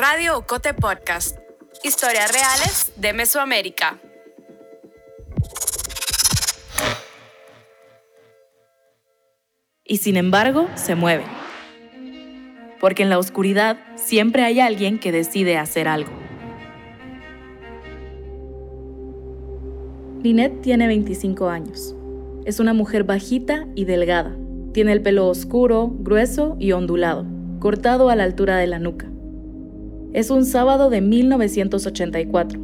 Radio Ocote Podcast. Historias reales de Mesoamérica. Y sin embargo, se mueve. Porque en la oscuridad siempre hay alguien que decide hacer algo. Lynette tiene 25 años. Es una mujer bajita y delgada. Tiene el pelo oscuro, grueso y ondulado, cortado a la altura de la nuca. Es un sábado de 1984.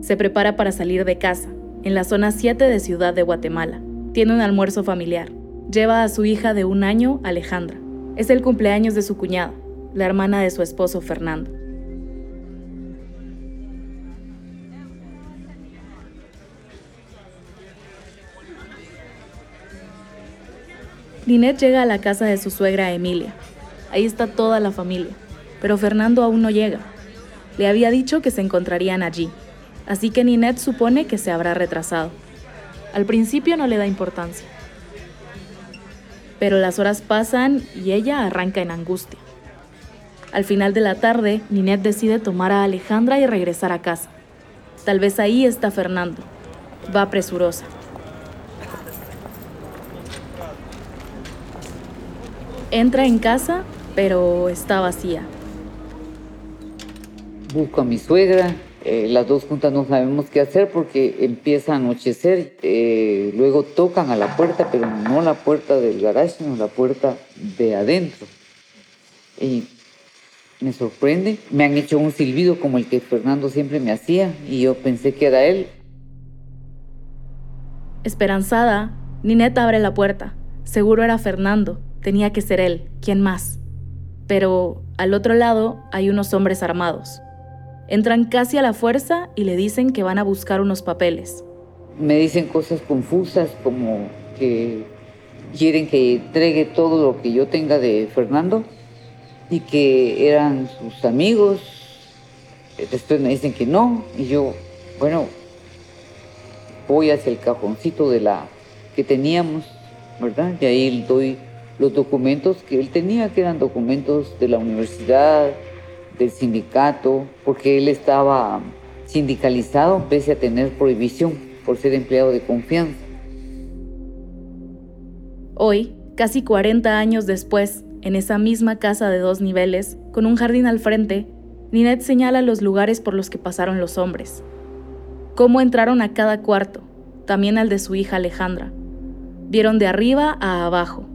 Se prepara para salir de casa, en la zona 7 de Ciudad de Guatemala. Tiene un almuerzo familiar. Lleva a su hija de un año, Alejandra. Es el cumpleaños de su cuñada, la hermana de su esposo Fernando. Linet llega a la casa de su suegra Emilia. Ahí está toda la familia pero Fernando aún no llega. Le había dicho que se encontrarían allí, así que Ninette supone que se habrá retrasado. Al principio no le da importancia. Pero las horas pasan y ella arranca en angustia. Al final de la tarde, Ninette decide tomar a Alejandra y regresar a casa. Tal vez ahí está Fernando. Va presurosa. Entra en casa, pero está vacía busco a mi suegra, eh, las dos juntas no sabemos qué hacer porque empieza a anochecer, eh, luego tocan a la puerta, pero no la puerta del garage, sino la puerta de adentro. Y me sorprende, me han hecho un silbido como el que Fernando siempre me hacía y yo pensé que era él. Esperanzada, Nineta abre la puerta. Seguro era Fernando, tenía que ser él, ¿quién más? Pero al otro lado hay unos hombres armados. Entran casi a la fuerza y le dicen que van a buscar unos papeles. Me dicen cosas confusas como que quieren que entregue todo lo que yo tenga de Fernando y que eran sus amigos. Después me dicen que no y yo, bueno, voy hacia el cajoncito de la que teníamos, ¿verdad? Y ahí doy los documentos que él tenía, que eran documentos de la universidad, del sindicato, porque él estaba sindicalizado pese a tener prohibición por ser empleado de confianza. Hoy, casi 40 años después, en esa misma casa de dos niveles, con un jardín al frente, Ninette señala los lugares por los que pasaron los hombres. Cómo entraron a cada cuarto, también al de su hija Alejandra. Vieron de arriba a abajo.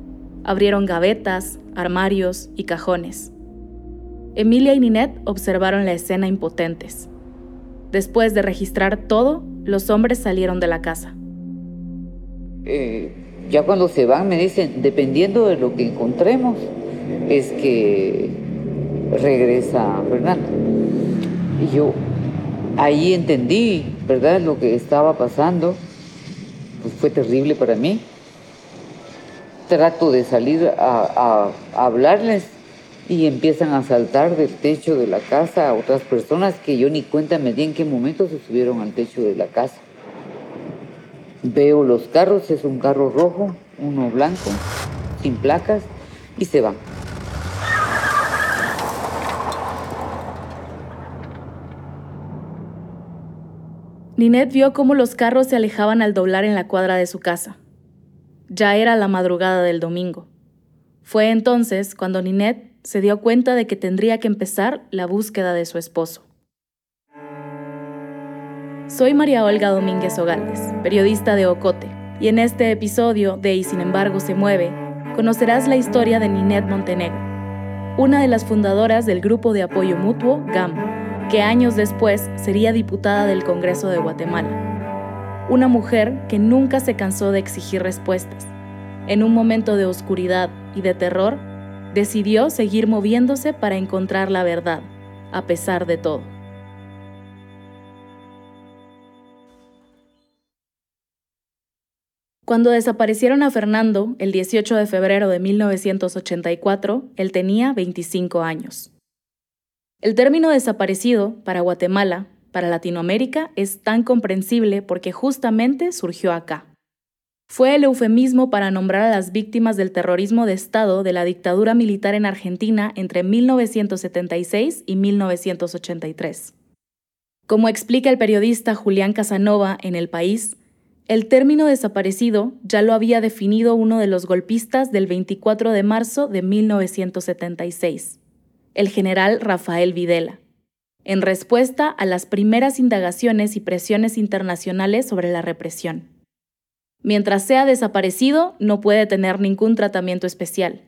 Abrieron gavetas, armarios y cajones. Emilia y Ninette observaron la escena impotentes. Después de registrar todo, los hombres salieron de la casa. Eh, ya cuando se van me dicen, dependiendo de lo que encontremos, es que regresa Fernando. Y yo ahí entendí, ¿verdad?, lo que estaba pasando. Pues fue terrible para mí. Trato de salir a, a hablarles y empiezan a saltar del techo de la casa a otras personas que yo ni cuenta me di en qué momento se subieron al techo de la casa. Veo los carros, es un carro rojo, uno blanco, sin placas, y se van. Ninette vio cómo los carros se alejaban al doblar en la cuadra de su casa. Ya era la madrugada del domingo. Fue entonces cuando Ninette se dio cuenta de que tendría que empezar la búsqueda de su esposo. Soy María Olga Domínguez Ogaldes, periodista de Ocote, y en este episodio de Y sin embargo se mueve, conocerás la historia de Ninette Montenegro, una de las fundadoras del grupo de apoyo mutuo GAM, que años después sería diputada del Congreso de Guatemala. Una mujer que nunca se cansó de exigir respuestas. En un momento de oscuridad y de terror, decidió seguir moviéndose para encontrar la verdad, a pesar de todo. Cuando desaparecieron a Fernando el 18 de febrero de 1984, él tenía 25 años. El término desaparecido para Guatemala, para Latinoamérica, es tan comprensible porque justamente surgió acá. Fue el eufemismo para nombrar a las víctimas del terrorismo de Estado de la dictadura militar en Argentina entre 1976 y 1983. Como explica el periodista Julián Casanova en El País, el término desaparecido ya lo había definido uno de los golpistas del 24 de marzo de 1976, el general Rafael Videla, en respuesta a las primeras indagaciones y presiones internacionales sobre la represión. Mientras sea desaparecido, no puede tener ningún tratamiento especial.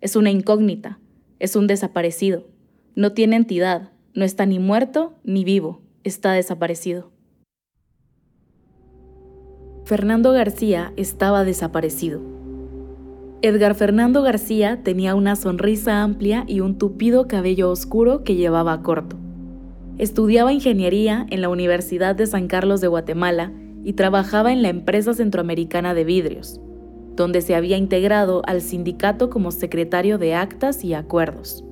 Es una incógnita, es un desaparecido, no tiene entidad, no está ni muerto ni vivo, está desaparecido. Fernando García estaba desaparecido. Edgar Fernando García tenía una sonrisa amplia y un tupido cabello oscuro que llevaba corto. Estudiaba ingeniería en la Universidad de San Carlos de Guatemala y trabajaba en la empresa centroamericana de vidrios, donde se había integrado al sindicato como secretario de actas y acuerdos.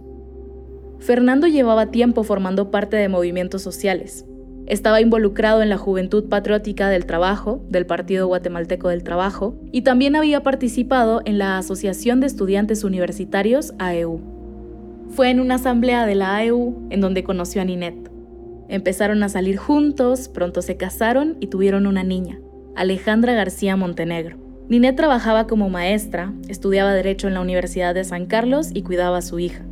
Fernando llevaba tiempo formando parte de movimientos sociales, estaba involucrado en la Juventud Patriótica del Trabajo, del Partido Guatemalteco del Trabajo, y también había participado en la Asociación de Estudiantes Universitarios AEU. Fue en una asamblea de la AEU en donde conoció a Ninette. Empezaron a salir juntos, pronto se casaron y tuvieron una niña, Alejandra García Montenegro. Ninette trabajaba como maestra, estudiaba Derecho en la Universidad de San Carlos y cuidaba a su hija.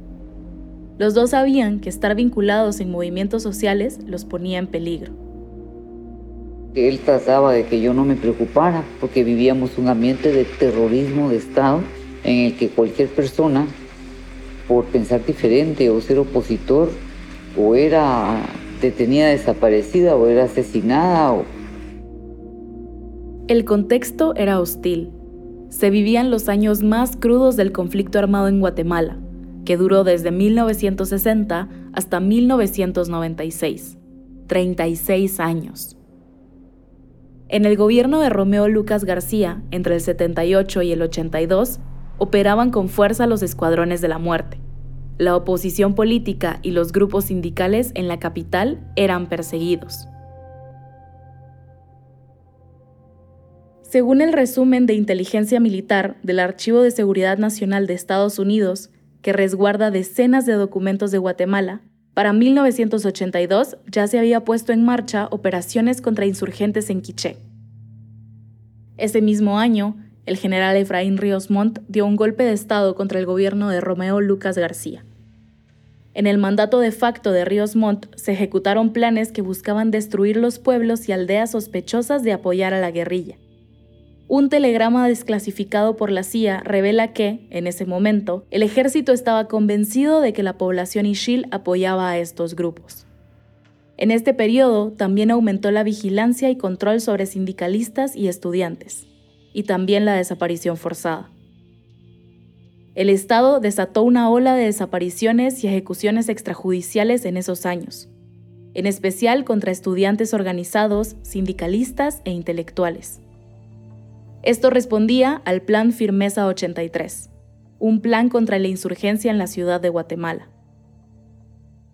Los dos sabían que estar vinculados en movimientos sociales los ponía en peligro. Él trataba de que yo no me preocupara porque vivíamos un ambiente de terrorismo de Estado en el que cualquier persona, por pensar diferente o ser opositor, o era detenida, desaparecida, o era asesinada. O... El contexto era hostil. Se vivían los años más crudos del conflicto armado en Guatemala que duró desde 1960 hasta 1996, 36 años. En el gobierno de Romeo Lucas García, entre el 78 y el 82, operaban con fuerza los escuadrones de la muerte. La oposición política y los grupos sindicales en la capital eran perseguidos. Según el resumen de inteligencia militar del Archivo de Seguridad Nacional de Estados Unidos, que resguarda decenas de documentos de Guatemala, para 1982 ya se había puesto en marcha operaciones contra insurgentes en Quiché. Ese mismo año, el general Efraín Ríos Montt dio un golpe de Estado contra el gobierno de Romeo Lucas García. En el mandato de facto de Ríos Montt se ejecutaron planes que buscaban destruir los pueblos y aldeas sospechosas de apoyar a la guerrilla. Un telegrama desclasificado por la CIA revela que, en ese momento, el ejército estaba convencido de que la población Ishil apoyaba a estos grupos. En este periodo también aumentó la vigilancia y control sobre sindicalistas y estudiantes, y también la desaparición forzada. El Estado desató una ola de desapariciones y ejecuciones extrajudiciales en esos años, en especial contra estudiantes organizados, sindicalistas e intelectuales. Esto respondía al Plan Firmeza 83, un plan contra la insurgencia en la ciudad de Guatemala.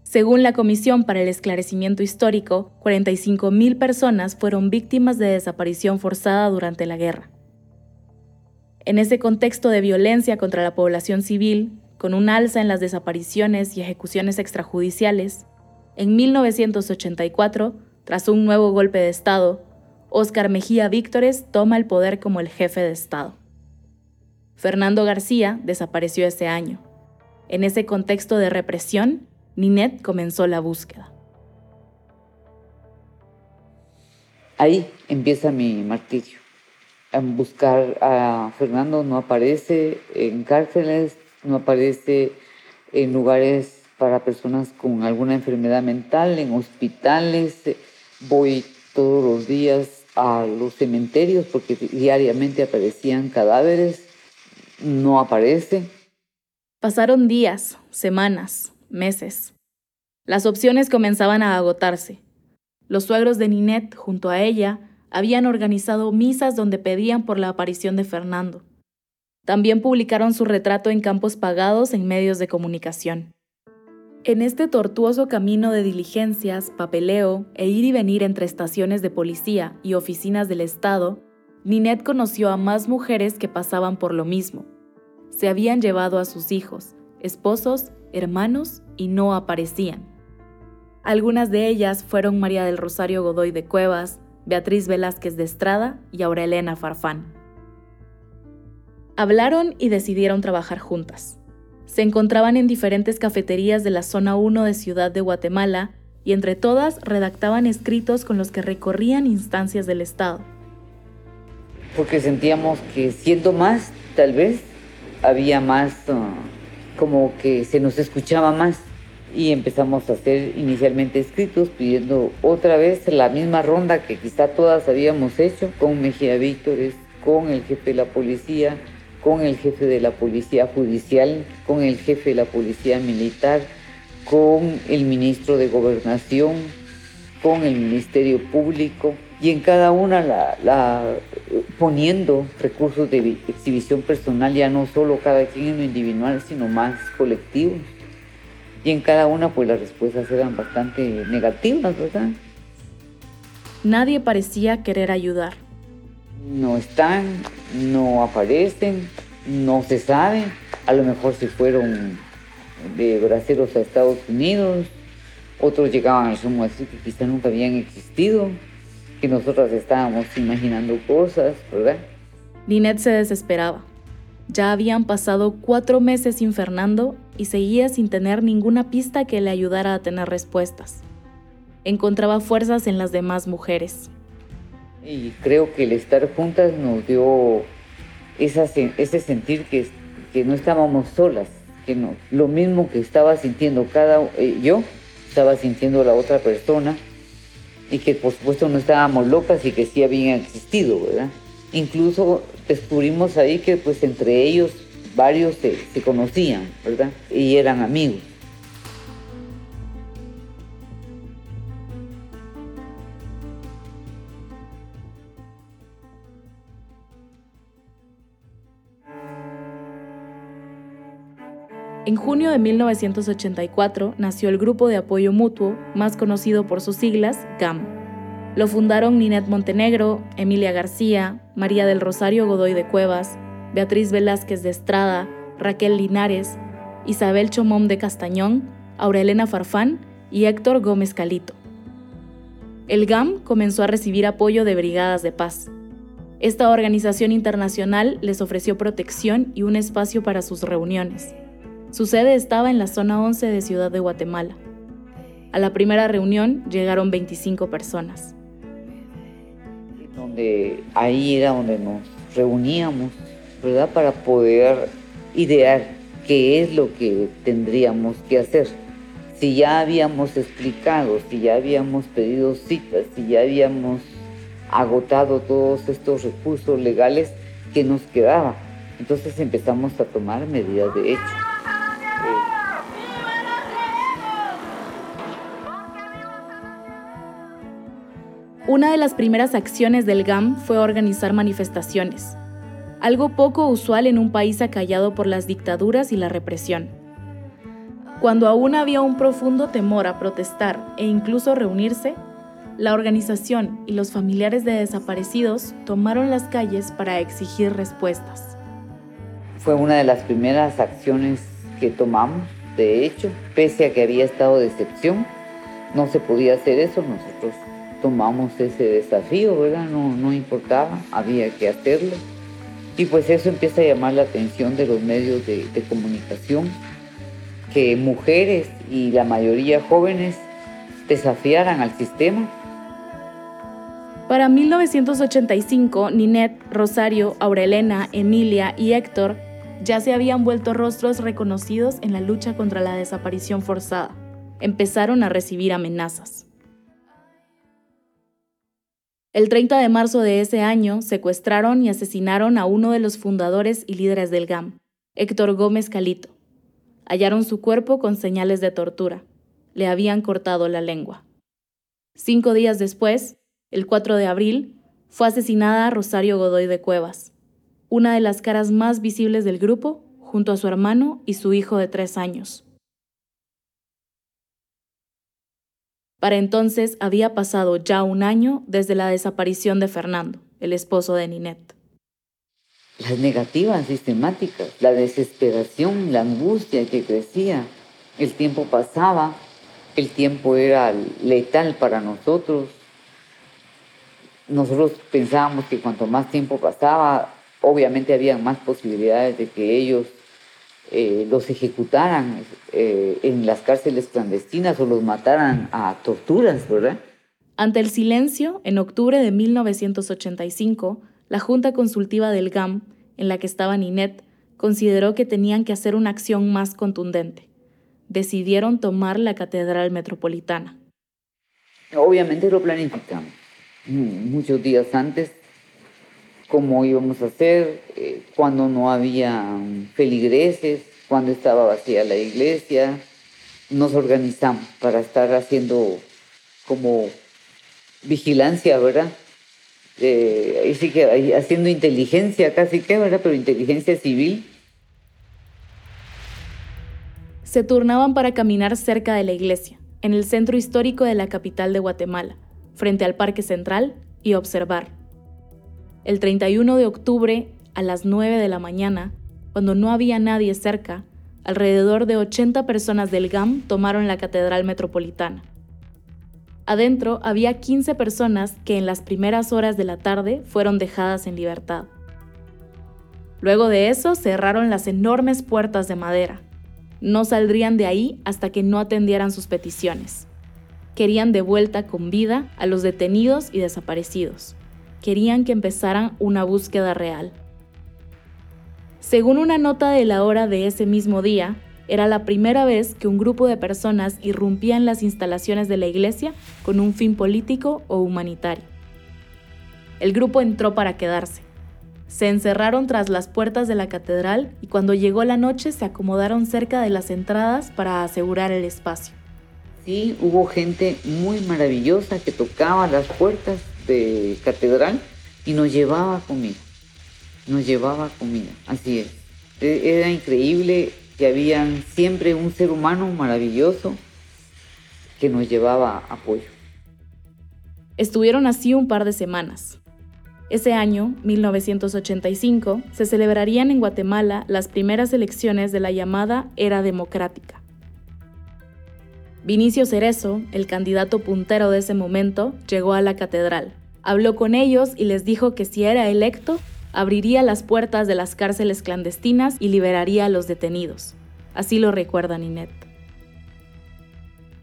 Según la Comisión para el Esclarecimiento Histórico, 45.000 personas fueron víctimas de desaparición forzada durante la guerra. En ese contexto de violencia contra la población civil, con un alza en las desapariciones y ejecuciones extrajudiciales, en 1984, tras un nuevo golpe de Estado, Óscar Mejía Víctores toma el poder como el jefe de Estado. Fernando García desapareció ese año. En ese contexto de represión, Ninet comenzó la búsqueda. Ahí empieza mi martirio. En buscar a Fernando no aparece en cárceles, no aparece en lugares para personas con alguna enfermedad mental, en hospitales. Voy todos los días a los cementerios porque diariamente aparecían cadáveres, no aparece. Pasaron días, semanas, meses. Las opciones comenzaban a agotarse. Los suegros de Ninette, junto a ella, habían organizado misas donde pedían por la aparición de Fernando. También publicaron su retrato en campos pagados en medios de comunicación. En este tortuoso camino de diligencias, papeleo e ir y venir entre estaciones de policía y oficinas del Estado, Ninette conoció a más mujeres que pasaban por lo mismo. Se habían llevado a sus hijos, esposos, hermanos y no aparecían. Algunas de ellas fueron María del Rosario Godoy de Cuevas, Beatriz Velázquez de Estrada y Aurelena Farfán. Hablaron y decidieron trabajar juntas. Se encontraban en diferentes cafeterías de la zona 1 de Ciudad de Guatemala y entre todas redactaban escritos con los que recorrían instancias del Estado. Porque sentíamos que siendo más, tal vez, había más, uh, como que se nos escuchaba más. Y empezamos a hacer inicialmente escritos pidiendo otra vez la misma ronda que quizá todas habíamos hecho con Mejía Víctores, con el jefe de la policía, con el jefe de la policía judicial, con el jefe de la policía militar, con el ministro de Gobernación, con el Ministerio Público y en cada una la, poniendo recursos de exhibición personal, ya no solo cada quien en lo individual, sino más colectivos. Y en cada una pues las respuestas eran bastante negativas, ¿verdad? Nadie parecía querer ayudar. No están, no aparecen, no se sabe. A lo mejor se fueron de braceros a Estados Unidos, otros llegaban al sumo así que quizá nunca habían existido, que nosotras estábamos imaginando cosas, ¿verdad? Ninette se desesperaba. Ya habían pasado cuatro meses sin Fernando y seguía sin tener ninguna pista que le ayudara a tener respuestas. Encontraba fuerzas en las demás mujeres. Y creo que el estar juntas nos dio ese sentir que, que no estábamos solas, que no, lo mismo que estaba sintiendo cada eh, yo, estaba sintiendo la otra persona y que por supuesto no estábamos locas y que sí habían existido, ¿verdad? Incluso descubrimos ahí que pues entre ellos varios se, conocían, ¿verdad? Y eran amigos. En junio de 1984 nació el Grupo de Apoyo Mutuo, más conocido por sus siglas, GAM. Lo fundaron Ninette Montenegro, Emilia García, María del Rosario Godoy de Cuevas, Beatriz Velázquez de Estrada, Raquel Linares, Isabel Chomón de Castañón, Aurelena Farfán y Héctor Gómez Calito. El GAM comenzó a recibir apoyo de brigadas de paz. Esta organización internacional les ofreció protección y un espacio para sus reuniones. Su sede estaba en la zona 11 de Ciudad de Guatemala. A la primera reunión llegaron 25 personas. Donde ahí era donde nos reuníamos, Para poder idear qué es lo que tendríamos que hacer. Si ya habíamos explicado, si ya habíamos pedido citas, si ya habíamos agotado todos estos recursos legales, ¿qué nos quedaba? Entonces empezamos a tomar medidas de hecho. Una de las primeras acciones del GAM fue organizar manifestaciones, algo poco usual en un país acallado por las dictaduras y la represión. Cuando aún había un profundo temor a protestar e incluso reunirse, la organización y los familiares de desaparecidos tomaron las calles para exigir respuestas. Fue una de las primeras acciones que tomamos, de hecho, pese a que había estado de excepción, no se podía hacer eso, nosotros tomamos ese desafío, ¿verdad? No, no importaba, había que hacerlo. Y pues eso empieza a llamar la atención de los medios de, comunicación, que mujeres y la mayoría jóvenes desafiaran al sistema. Para 1985, Ninette, Rosario, Aurelena, Emilia y Héctor ya se habían vuelto rostros reconocidos en la lucha contra la desaparición forzada. Empezaron a recibir amenazas. El 30 de marzo de ese año secuestraron y asesinaron a uno de los fundadores y líderes del GAM, Héctor Gómez Calito. Hallaron su cuerpo con señales de tortura. Le habían cortado la lengua. Cinco días después, el 4 de abril, fue asesinada Rosario Godoy de Cuevas, una de las caras más visibles del grupo, junto a su hermano y su hijo de tres años. Para entonces había pasado ya un año desde la desaparición de Fernando, el esposo de Ninette. Las negativas sistemáticas, la desesperación, la angustia que crecía, el tiempo pasaba, el tiempo era letal para nosotros. Nosotros pensábamos que cuanto más tiempo pasaba, obviamente había más posibilidades de que ellos eh, los ejecutaran eh, en las cárceles clandestinas o los mataran a torturas, ¿verdad? Ante el silencio, en octubre de 1985, la Junta Consultiva del GAM, en la que estaba Ninet, consideró que tenían que hacer una acción más contundente. Decidieron tomar la Catedral Metropolitana. Obviamente lo planificamos. Muchos días antes cómo íbamos a hacer, eh, cuando no había feligreses, cuando estaba vacía la iglesia. Nos organizamos para estar haciendo como vigilancia, ¿verdad? Eh, sí que haciendo inteligencia casi que, ¿verdad? Pero inteligencia civil. Se turnaban para caminar cerca de la iglesia, en el centro histórico de la capital de Guatemala, frente al Parque Central, y observar el 31 de octubre, a las 9 de la mañana, cuando no había nadie cerca, alrededor de 80 personas del GAM tomaron la Catedral Metropolitana. Adentro había 15 personas que en las primeras horas de la tarde fueron dejadas en libertad. Luego de eso cerraron las enormes puertas de madera. No saldrían de ahí hasta que no atendieran sus peticiones. Querían de vuelta con vida a los detenidos y desaparecidos querían que empezaran una búsqueda real. Según una nota de la hora de ese mismo día, era la primera vez que un grupo de personas irrumpía en las instalaciones de la iglesia con un fin político o humanitario. El grupo entró para quedarse. Se encerraron tras las puertas de la catedral y cuando llegó la noche se acomodaron cerca de las entradas para asegurar el espacio. Sí, hubo gente muy maravillosa que tocaba las puertas catedral y nos llevaba comida. Nos llevaba comida, así es. E, era increíble que había siempre un ser humano maravilloso que nos llevaba apoyo. Estuvieron así un par de semanas. Ese año, 1985, se celebrarían en Guatemala las primeras elecciones de la llamada Era Democrática. Vinicio Cerezo, el candidato puntero de ese momento, llegó a la catedral. Habló con ellos y les dijo que si era electo, abriría las puertas de las cárceles clandestinas y liberaría a los detenidos. Así lo recuerda Ninette.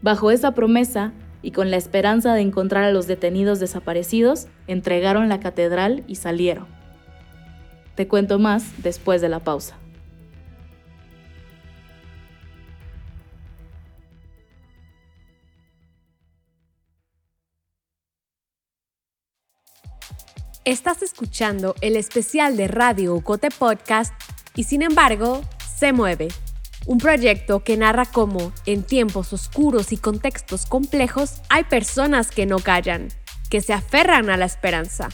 Bajo esa promesa, y con la esperanza de encontrar a los detenidos desaparecidos, entregaron la catedral y salieron. Te cuento más después de la pausa. Estás escuchando el especial de Radio Ocote Podcast y sin embargo, se mueve. Un proyecto que narra cómo, en tiempos oscuros y contextos complejos, hay personas que no callan, que se aferran a la esperanza.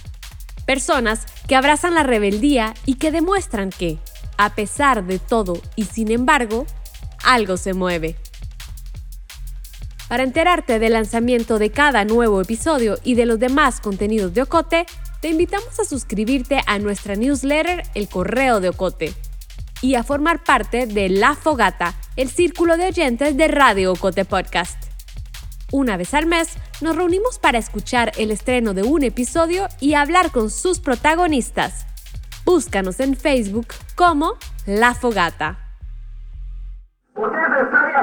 Personas que abrazan la rebeldía y que demuestran que, a pesar de todo y sin embargo, algo se mueve. Para enterarte del lanzamiento de cada nuevo episodio y de los demás contenidos de Ocote, te invitamos a suscribirte a nuestra newsletter El Correo de Ocote y a formar parte de La Fogata, el círculo de oyentes de Radio Ocote Podcast. Una vez al mes nos reunimos para escuchar el estreno de un episodio y hablar con sus protagonistas. Búscanos en Facebook como La Fogata. Porque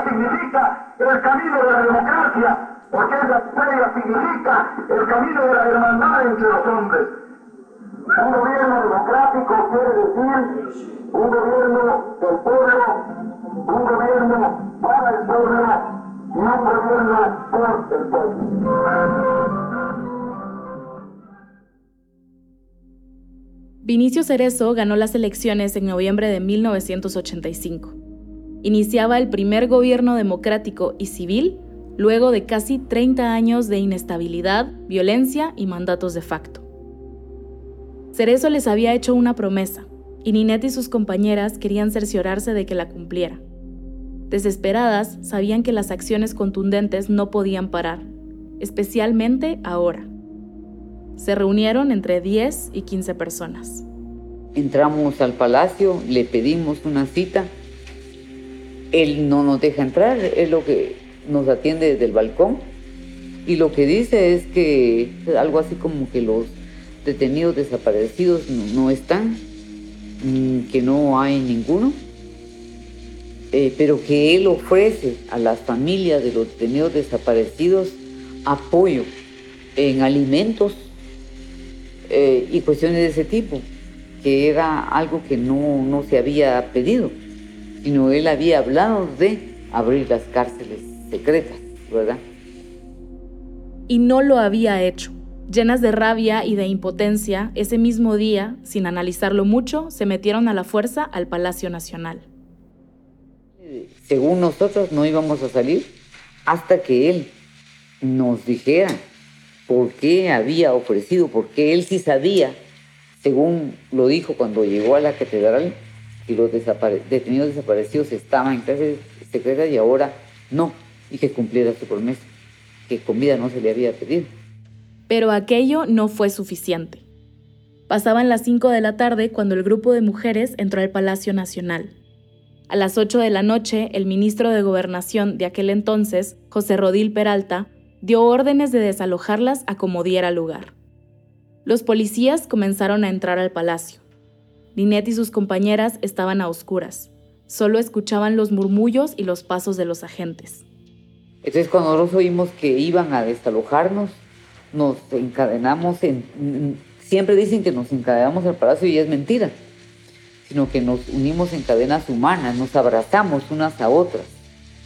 significa el camino de la democracia, porque esa estrella significa el camino de la hermandad entre los hombres. Un gobierno democrático quiere decir un gobierno del pueblo, un gobierno para el pueblo y un gobierno por el pueblo. Vinicio Cerezo ganó las elecciones en noviembre de 1985. Iniciaba el primer gobierno democrático y civil luego de casi 30 años de inestabilidad, violencia y mandatos de facto. Cerezo les había hecho una promesa, y Ninette y sus compañeras querían cerciorarse de que la cumpliera. Desesperadas, sabían que las acciones contundentes no podían parar, especialmente ahora. Se reunieron entre 10 y 15 personas. Entramos al palacio, le pedimos una cita. Él no nos deja entrar, es lo que nos atiende desde el balcón. Y lo que dice es que algo así como que los detenidos desaparecidos no, están, mm, que no hay ninguno, eh, pero que él ofrece a las familias de los detenidos desaparecidos apoyo en alimentos eh, y cuestiones de ese tipo, que era algo que no, no se había pedido, sino él había hablado de abrir las cárceles secretas, ¿verdad? Y no lo había hecho. Llenas de rabia y de impotencia, ese mismo día, sin analizarlo mucho, se metieron a la fuerza al Palacio Nacional. Según nosotros no íbamos a salir hasta que él nos dijera por qué había ofrecido, porque él sí sabía, según lo dijo cuando llegó a la catedral, que los detenidos desaparecidos estaban en clase secreta y ahora no, y que cumpliera su promesa, que comida no se le había pedido. Pero aquello no fue suficiente. Pasaban las 5 de la tarde cuando el grupo de mujeres entró al Palacio Nacional. A las 8 de la noche, el ministro de Gobernación de aquel entonces, José Rodil Peralta, dio órdenes de desalojarlas a como diera lugar. Los policías comenzaron a entrar al palacio. Ninette y sus compañeras estaban a oscuras. Solo escuchaban los murmullos y los pasos de los agentes. Entonces cuando nosotros oímos que iban a desalojarnos, nos encadenamos en... Siempre dicen que nos encadenamos al palacio y es mentira, sino que nos unimos en cadenas humanas, nos abrazamos unas a otras,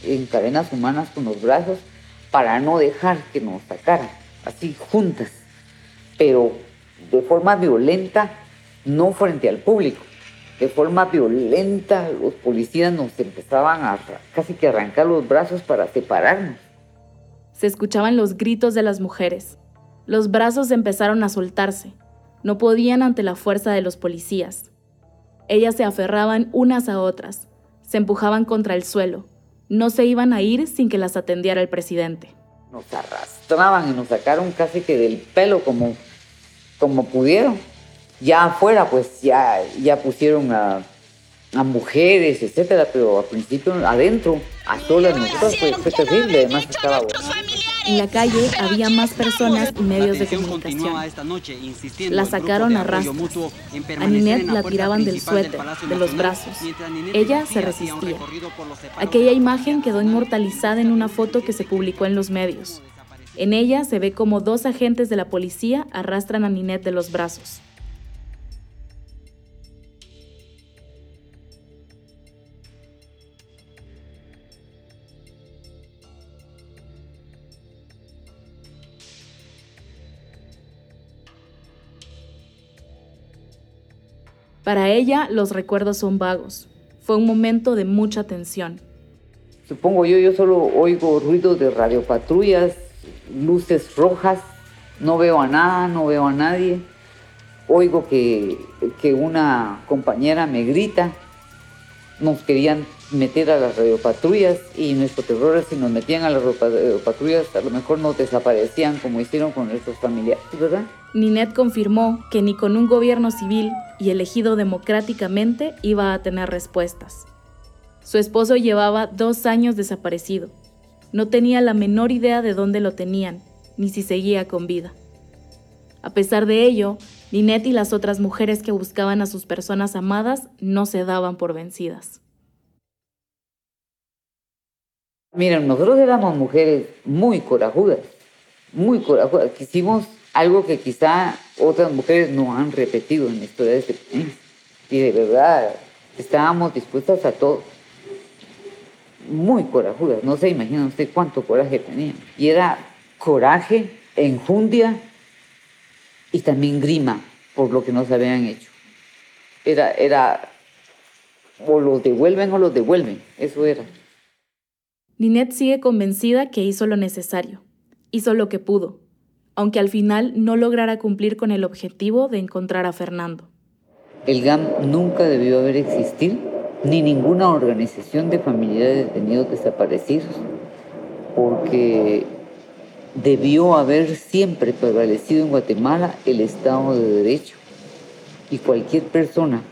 en cadenas humanas con los brazos, para no dejar que nos sacaran, así juntas, pero de forma violenta, no frente al público. De forma violenta, los policías nos empezaban a casi que arrancar los brazos para separarnos. Se escuchaban los gritos de las mujeres, los brazos empezaron a soltarse. No podían ante la fuerza de los policías. Ellas se aferraban unas a otras, se empujaban contra el suelo. No se iban a ir sin que las atendiera el presidente. Nos arrastraban y nos sacaron casi que del pelo como, como pudieron. Ya afuera, pues ya, ya pusieron a, a mujeres, etcétera, pero al principio adentro, a solas nosotros fue, fue terrible, además estaba en la calle había más personas y medios de comunicación. La sacaron a rastras. A Ninette la tiraban del suéter, de los brazos. Ella se resistía. Aquella imagen quedó inmortalizada en una foto que se publicó en los medios. En ella se ve como dos agentes de la policía arrastran a Ninette de los brazos. Para ella los recuerdos son vagos. Fue un momento de mucha tensión. Supongo yo, yo solo oigo ruidos de radiopatrullas, luces rojas, no veo a nada, no veo a nadie. Oigo que, que una compañera me grita, nos querían meter a las radiopatrullas y nuestro terror es si nos metían a las radiopatrullas a lo mejor nos desaparecían como hicieron con nuestros familiares, ¿verdad? Ninette confirmó que ni con un gobierno civil y elegido democráticamente iba a tener respuestas. Su esposo llevaba dos años desaparecido. No tenía la menor idea de dónde lo tenían, ni si seguía con vida. A pesar de ello, Ninette y las otras mujeres que buscaban a sus personas amadas no se daban por vencidas. Miren, nosotros éramos mujeres muy corajudas, muy corajudas. Quisimos algo que quizá otras mujeres no han repetido en la historia de este país. Y de verdad, estábamos dispuestas a todo. Muy corajudas. No se imagina usted cuánto coraje tenía. Y era coraje, enjundia y también grima por lo que nos habían hecho. Era, era, o los devuelven o los devuelven, eso era. Ninette sigue convencida que hizo lo necesario, hizo lo que pudo, aunque al final no lograra cumplir con el objetivo de encontrar a Fernando. El GAM nunca debió haber existido, ni ninguna organización de familiares de detenidos desaparecidos, porque debió haber siempre prevalecido en Guatemala el Estado de Derecho. Y cualquier persona,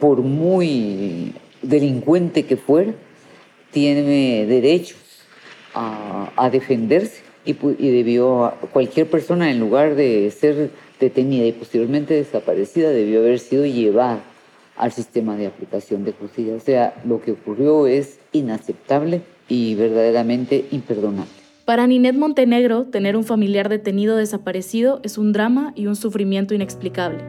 por muy delincuente que fuera, tiene derechos a, defenderse y, debió, cualquier persona en lugar de ser detenida y posteriormente desaparecida, debió haber sido llevada al sistema de aplicación de justicia. O sea, lo que ocurrió es inaceptable y verdaderamente imperdonable. Para Ninet Montenegro, tener un familiar detenido desaparecido es un drama y un sufrimiento inexplicable.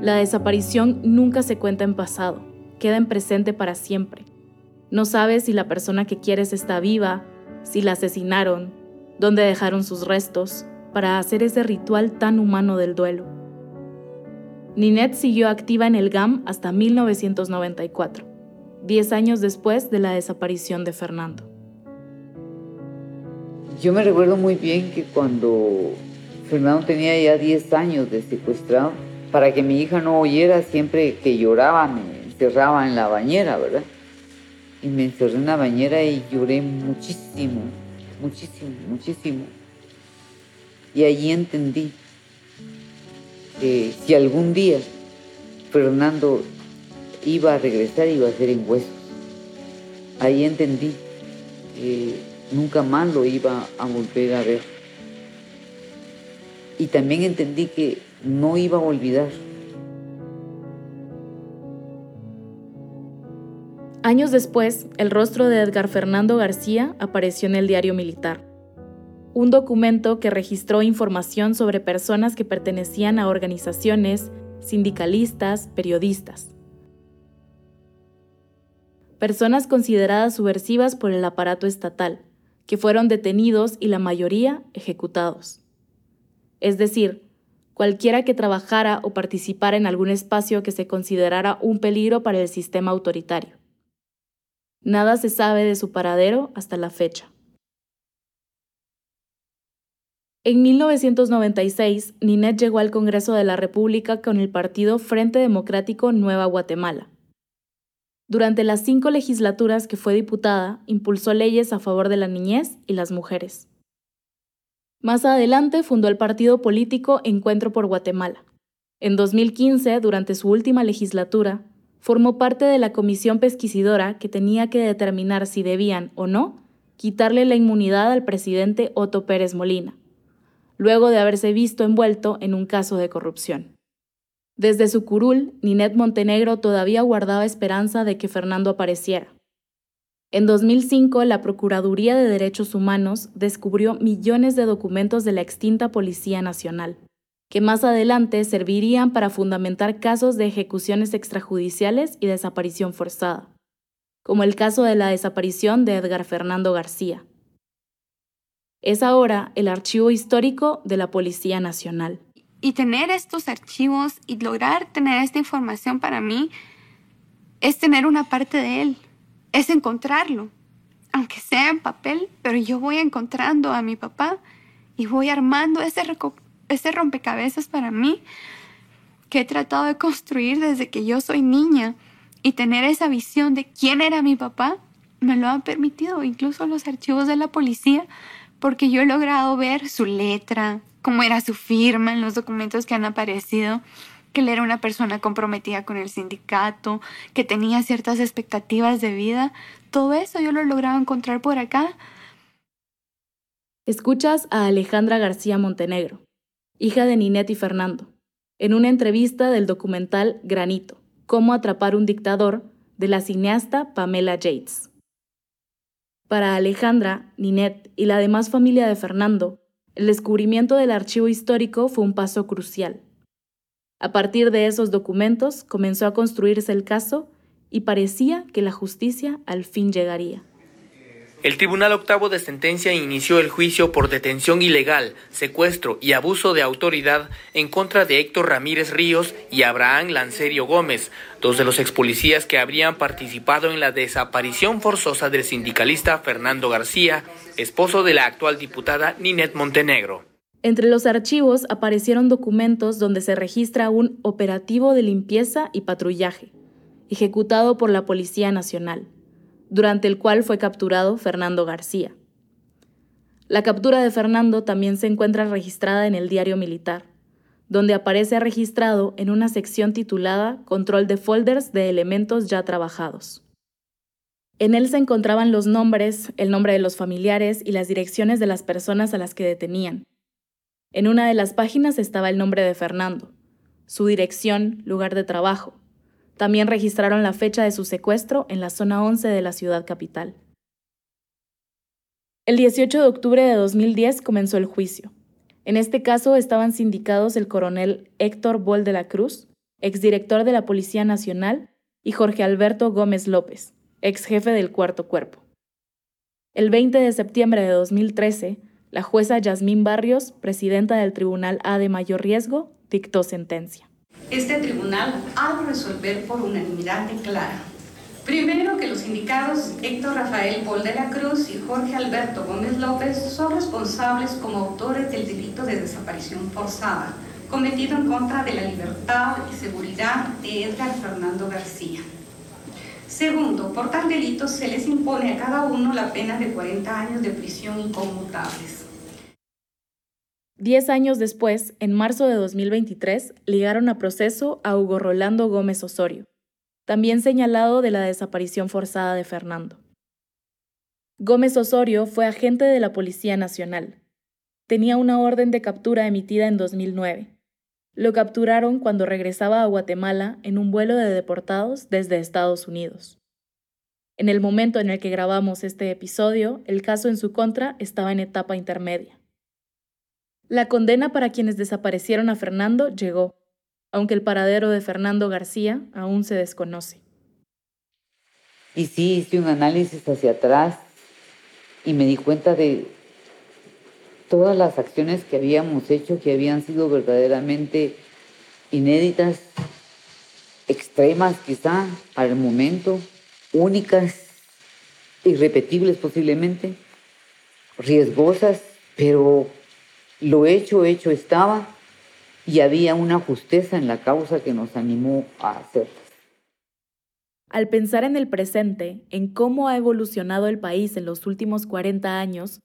La desaparición nunca se cuenta en pasado, queda en presente para siempre. No sabes si la persona que quieres está viva, si la asesinaron, dónde dejaron sus restos, para hacer ese ritual tan humano del duelo. Ninette siguió activa en el GAM hasta 1994, 10 años después de la desaparición de Fernando. Yo me recuerdo muy bien que cuando Fernando tenía ya 10 años de secuestrado, para que mi hija no oyera, siempre que lloraba me encerraba en la bañera, ¿verdad? Y me encerré en la bañera y lloré muchísimo, muchísimo, muchísimo. Y allí entendí que si algún día Fernando iba a regresar, iba a ser en huesos. Ahí entendí que nunca más lo iba a volver a ver. Y también entendí que no iba a olvidar. Años después, el rostro de Edgar Fernando García apareció en el diario militar un documento que registró información sobre personas que pertenecían a organizaciones, sindicalistas, periodistas. Personas consideradas subversivas por el aparato estatal, que fueron detenidos y la mayoría ejecutados. Es decir, cualquiera que trabajara o participara en algún espacio que se considerara un peligro para el sistema autoritario. Nada se sabe de su paradero hasta la fecha. En 1996, Ninet llegó al Congreso de la República con el partido Frente Democrático Nueva Guatemala. Durante las cinco legislaturas que fue diputada, impulsó leyes a favor de la niñez y las mujeres. Más adelante fundó el partido político Encuentro por Guatemala. En 2015, durante su última legislatura, formó parte de la comisión pesquisidora que tenía que determinar si debían o no quitarle la inmunidad al presidente Otto Pérez Molina luego de haberse visto envuelto en un caso de corrupción. Desde su curul, Ninet Montenegro todavía guardaba esperanza de que Fernando apareciera. En 2005, la Procuraduría de Derechos Humanos descubrió millones de documentos de la extinta Policía Nacional, que más adelante servirían para fundamentar casos de ejecuciones extrajudiciales y desaparición forzada, como el caso de la desaparición de Edgar Fernando García es ahora el archivo histórico de la Policía Nacional. Y tener estos archivos y lograr tener esta información para mí es tener una parte de él, es encontrarlo, aunque sea en papel, pero yo voy encontrando a mi papá y voy armando ese, ese rompecabezas para mí que he tratado de construir desde que yo soy niña y tener esa visión de quién era mi papá me lo han permitido incluso los archivos de la policía porque yo he logrado ver su letra, cómo era su firma en los documentos que han aparecido, que él era una persona comprometida con el sindicato, que tenía ciertas expectativas de vida. Todo eso yo lo he logrado encontrar por acá. Escuchas a Alejandra García Montenegro, hija de Ninette y Fernando, en una entrevista del documental Granito, Cómo atrapar un dictador, de la cineasta Pamela Yates. Para Alejandra, Ninette y la demás familia de Fernando, el descubrimiento del archivo histórico fue un paso crucial. A partir de esos documentos comenzó a construirse el caso y parecía que la justicia al fin llegaría. El Tribunal Octavo de Sentencia inició el juicio por detención ilegal, secuestro y abuso de autoridad en contra de Héctor Ramírez Ríos y Abraham Lancerio Gómez, dos de los ex policías que habrían participado en la desaparición forzosa del sindicalista Fernando García, esposo de la actual diputada Ninet Montenegro. Entre los archivos aparecieron documentos donde se registra un operativo de limpieza y patrullaje, ejecutado por la Policía Nacional durante el cual fue capturado Fernando García. La captura de Fernando también se encuentra registrada en el diario militar, donde aparece registrado en una sección titulada Control de folders de elementos ya trabajados. En él se encontraban los nombres, el nombre de los familiares y las direcciones de las personas a las que detenían. En una de las páginas estaba el nombre de Fernando, su dirección, lugar de trabajo. También registraron la fecha de su secuestro en la zona 11 de la ciudad capital. El 18 de octubre de 2010 comenzó el juicio. En este caso estaban sindicados el coronel Héctor Bol de la Cruz, exdirector de la Policía Nacional, y Jorge Alberto Gómez López, ex jefe del Cuarto Cuerpo. El 20 de septiembre de 2013, la jueza Yasmín Barrios, presidenta del Tribunal A de Mayor Riesgo, dictó sentencia. Este tribunal ha de resolver por unanimidad declara. Primero que los indicados Héctor Rafael Paul de la Cruz y Jorge Alberto Gómez López son responsables como autores del delito de desaparición forzada cometido en contra de la libertad y seguridad de Edgar Fernando García. Segundo, por tal delito se les impone a cada uno la pena de 40 años de prisión inconmutables. Diez años después, en marzo de 2023, ligaron a proceso a Hugo Rolando Gómez Osorio, también señalado de la desaparición forzada de Fernando. Gómez Osorio fue agente de la Policía Nacional. Tenía una orden de captura emitida en 2009. Lo capturaron cuando regresaba a Guatemala en un vuelo de deportados desde Estados Unidos. En el momento en el que grabamos este episodio, el caso en su contra estaba en etapa intermedia. La condena para quienes desaparecieron a Fernando llegó, aunque el paradero de Fernando García aún se desconoce. Y sí, hice un análisis hacia atrás y me di cuenta de todas las acciones que habíamos hecho que habían sido verdaderamente inéditas, extremas quizá el momento, únicas, irrepetibles posiblemente, riesgosas, pero lo hecho, hecho estaba y había una justeza en la causa que nos animó a hacerlas. Al pensar en el presente, en cómo ha evolucionado el país en los últimos 40 años,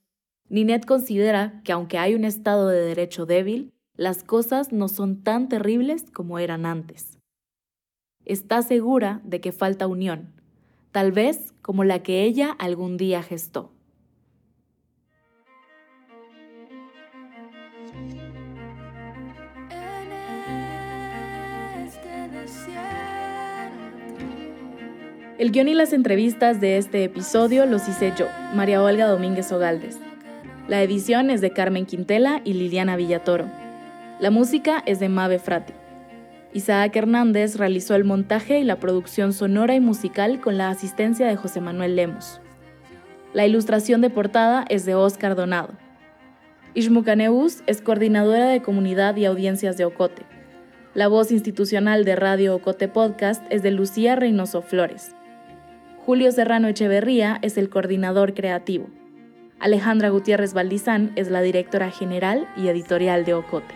Ninet considera que aunque hay un Estado de Derecho débil, las cosas no son tan terribles como eran antes. Está segura de que falta unión, tal vez como la que ella algún día gestó. El guion y las entrevistas de este episodio los hice yo, María Olga Domínguez Ogaldes. La edición es de Carmen Quintela y Liliana Villatoro. La música es de Mabe Frati. Isaac Hernández realizó el montaje y la producción sonora y musical con la asistencia de José Manuel Lemos. La ilustración de portada es de Oscar Donado. Ishmucaneus es coordinadora de comunidad y audiencias de Ocote. La voz institucional de Radio Ocote Podcast es de Lucía Reynoso Flores. Julio Serrano Echeverría es el coordinador creativo. Alejandra Gutiérrez Valdizán es la directora general y editorial de Ocote.